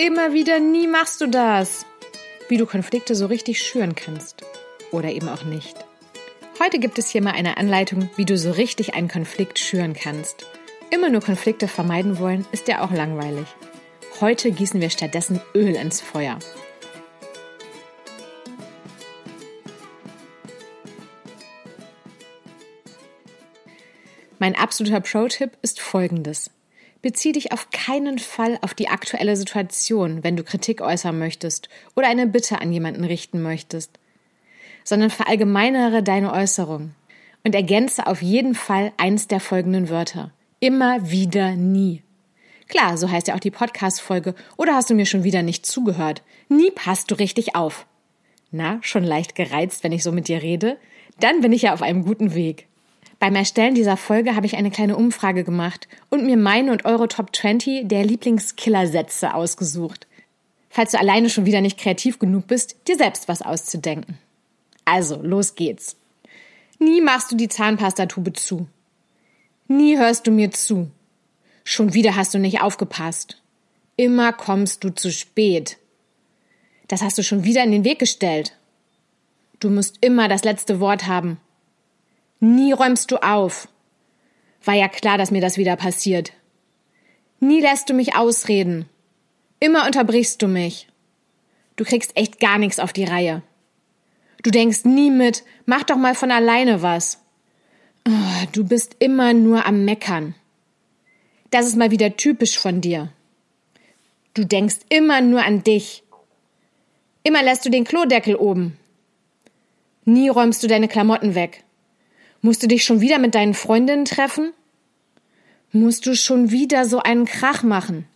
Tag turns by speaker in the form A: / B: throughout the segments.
A: Immer wieder nie machst du das. Wie du Konflikte so richtig schüren kannst. Oder eben auch nicht. Heute gibt es hier mal eine Anleitung, wie du so richtig einen Konflikt schüren kannst. Immer nur Konflikte vermeiden wollen, ist ja auch langweilig. Heute gießen wir stattdessen Öl ins Feuer. Mein absoluter Pro-Tipp ist folgendes. Bezieh dich auf keinen Fall auf die aktuelle Situation, wenn du Kritik äußern möchtest oder eine Bitte an jemanden richten möchtest, sondern verallgemeinere deine Äußerung und ergänze auf jeden Fall eins der folgenden Wörter. Immer wieder nie. Klar, so heißt ja auch die Podcast-Folge. Oder hast du mir schon wieder nicht zugehört? Nie passt du richtig auf. Na, schon leicht gereizt, wenn ich so mit dir rede? Dann bin ich ja auf einem guten Weg. Beim Erstellen dieser Folge habe ich eine kleine Umfrage gemacht und mir meine und eure Top 20 der Lieblingskillersätze ausgesucht. Falls du alleine schon wieder nicht kreativ genug bist, dir selbst was auszudenken. Also, los geht's. Nie machst du die Zahnpastatube zu. Nie hörst du mir zu. Schon wieder hast du nicht aufgepasst. Immer kommst du zu spät. Das hast du schon wieder in den Weg gestellt. Du musst immer das letzte Wort haben. Nie räumst du auf. War ja klar, dass mir das wieder passiert. Nie lässt du mich ausreden. Immer unterbrichst du mich. Du kriegst echt gar nichts auf die Reihe. Du denkst nie mit, mach doch mal von alleine was. Oh, du bist immer nur am Meckern. Das ist mal wieder typisch von dir. Du denkst immer nur an dich. Immer lässt du den Klodeckel oben. Nie räumst du deine Klamotten weg. Musst du dich schon wieder mit deinen Freundinnen treffen? Musst du schon wieder so einen Krach machen?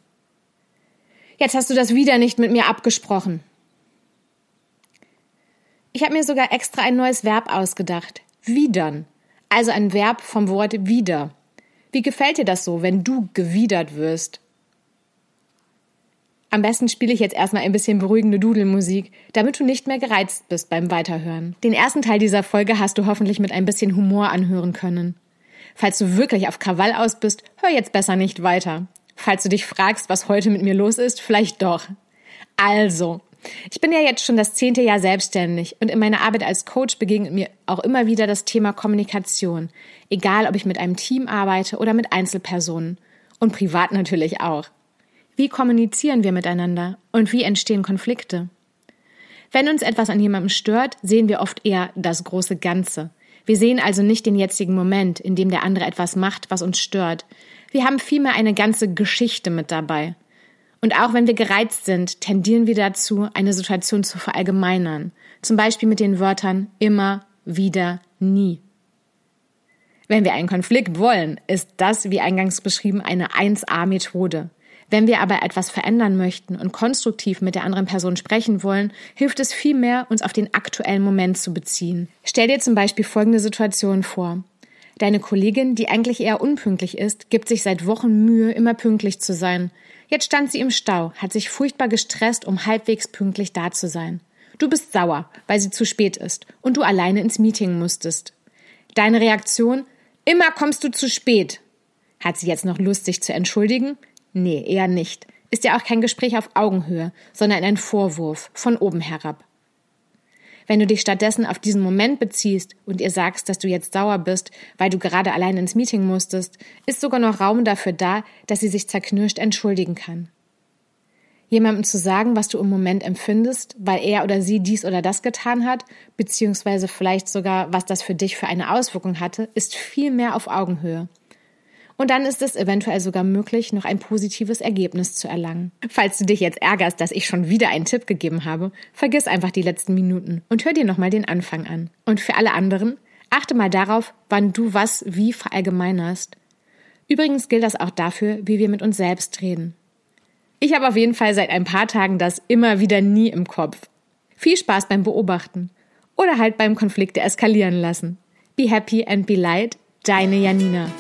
A: Jetzt hast du das wieder nicht mit mir abgesprochen. Ich habe mir sogar extra ein neues Verb ausgedacht. Widern. Also ein Verb vom Wort wieder. Wie gefällt dir das so, wenn du gewidert wirst? Am besten spiele ich jetzt erstmal ein bisschen beruhigende Dudelmusik, damit du nicht mehr gereizt bist beim Weiterhören. Den ersten Teil dieser Folge hast du hoffentlich mit ein bisschen Humor anhören können. Falls du wirklich auf Krawall aus bist, hör jetzt besser nicht weiter. Falls du dich fragst, was heute mit mir los ist, vielleicht doch. Also, ich bin ja jetzt schon das zehnte Jahr selbstständig und in meiner Arbeit als Coach begegnet mir auch immer wieder das Thema Kommunikation. Egal, ob ich mit einem Team arbeite oder mit Einzelpersonen. Und privat natürlich auch. Wie kommunizieren wir miteinander und wie entstehen Konflikte? Wenn uns etwas an jemandem stört, sehen wir oft eher das große Ganze. Wir sehen also nicht den jetzigen Moment, in dem der andere etwas macht, was uns stört. Wir haben vielmehr eine ganze Geschichte mit dabei. Und auch wenn wir gereizt sind, tendieren wir dazu, eine Situation zu verallgemeinern. Zum Beispiel mit den Wörtern immer, wieder, nie. Wenn wir einen Konflikt wollen, ist das, wie eingangs beschrieben, eine 1a-Methode. Wenn wir aber etwas verändern möchten und konstruktiv mit der anderen Person sprechen wollen, hilft es vielmehr, uns auf den aktuellen Moment zu beziehen. Stell dir zum Beispiel folgende Situation vor. Deine Kollegin, die eigentlich eher unpünktlich ist, gibt sich seit Wochen Mühe, immer pünktlich zu sein. Jetzt stand sie im Stau, hat sich furchtbar gestresst, um halbwegs pünktlich da zu sein. Du bist sauer, weil sie zu spät ist und du alleine ins Meeting musstest. Deine Reaktion? Immer kommst du zu spät. Hat sie jetzt noch Lust, sich zu entschuldigen? Nee, eher nicht. Ist ja auch kein Gespräch auf Augenhöhe, sondern ein Vorwurf von oben herab. Wenn du dich stattdessen auf diesen Moment beziehst und ihr sagst, dass du jetzt sauer bist, weil du gerade allein ins Meeting musstest, ist sogar noch Raum dafür da, dass sie sich zerknirscht entschuldigen kann. Jemandem zu sagen, was du im Moment empfindest, weil er oder sie dies oder das getan hat, beziehungsweise vielleicht sogar, was das für dich für eine Auswirkung hatte, ist viel mehr auf Augenhöhe. Und dann ist es eventuell sogar möglich, noch ein positives Ergebnis zu erlangen. Falls du dich jetzt ärgerst, dass ich schon wieder einen Tipp gegeben habe, vergiss einfach die letzten Minuten und hör dir nochmal den Anfang an. Und für alle anderen, achte mal darauf, wann du was wie verallgemeinerst. Übrigens gilt das auch dafür, wie wir mit uns selbst reden. Ich habe auf jeden Fall seit ein paar Tagen das immer wieder nie im Kopf. Viel Spaß beim Beobachten oder halt beim Konflikte eskalieren lassen. Be happy and be light, deine Janina.